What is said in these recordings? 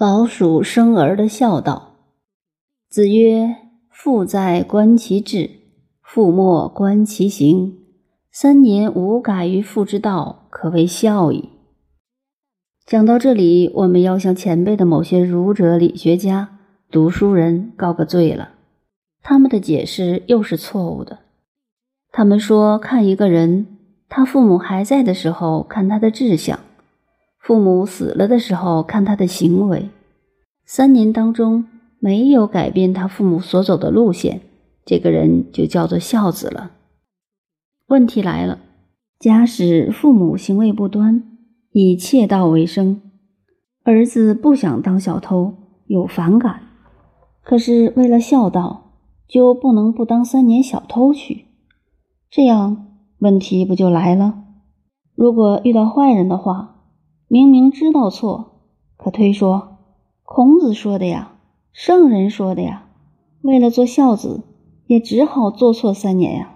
老鼠生儿的孝道。子曰：“父在，观其志；父莫，观其行。三年无改于父之道，可谓孝矣。”讲到这里，我们要向前辈的某些儒者、理学家、读书人告个罪了。他们的解释又是错误的。他们说，看一个人，他父母还在的时候，看他的志向。父母死了的时候，看他的行为，三年当中没有改变他父母所走的路线，这个人就叫做孝子了。问题来了，假使父母行为不端，以窃盗为生，儿子不想当小偷，有反感，可是为了孝道，就不能不当三年小偷去，这样问题不就来了？如果遇到坏人的话。明明知道错，可推说孔子说的呀，圣人说的呀，为了做孝子，也只好做错三年呀。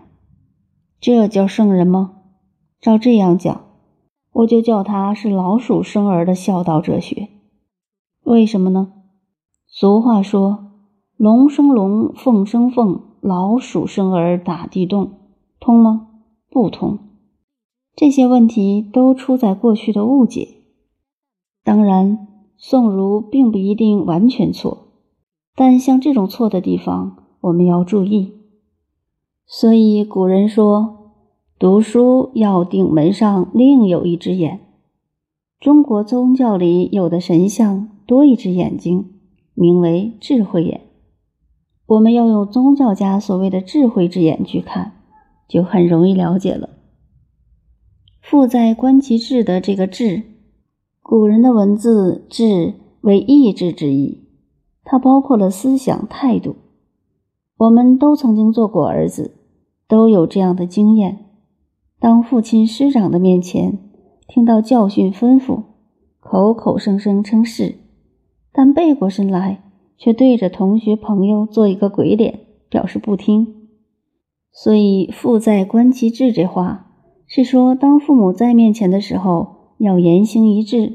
这叫圣人吗？照这样讲，我就叫他是老鼠生儿的孝道哲学。为什么呢？俗话说：“龙生龙，凤生凤，老鼠生儿打地洞。”通吗？不通。这些问题都出在过去的误解。当然，宋儒并不一定完全错，但像这种错的地方，我们要注意。所以古人说：“读书要顶门上另有一只眼。”中国宗教里有的神像多一只眼睛，名为智慧眼。我们要用宗教家所谓的智慧之眼去看，就很容易了解了。父在观其志的这个志。古人的文字“志”为意志之意，它包括了思想态度。我们都曾经做过儿子，都有这样的经验：当父亲师长的面前听到教训吩咐，口口声声称是，但背过身来却对着同学朋友做一个鬼脸，表示不听。所以“父在，观其志”这话是说，当父母在面前的时候。要言行一致，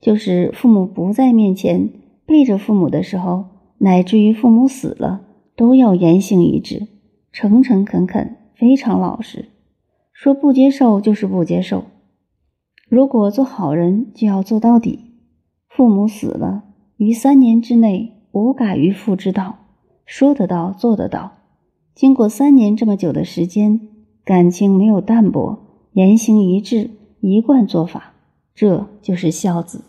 就是父母不在面前，背着父母的时候，乃至于父母死了，都要言行一致，诚诚恳恳，非常老实。说不接受就是不接受。如果做好人，就要做到底。父母死了，于三年之内无改于父之道，说得到做得到。经过三年这么久的时间，感情没有淡薄，言行一致。一贯做法，这就是孝子。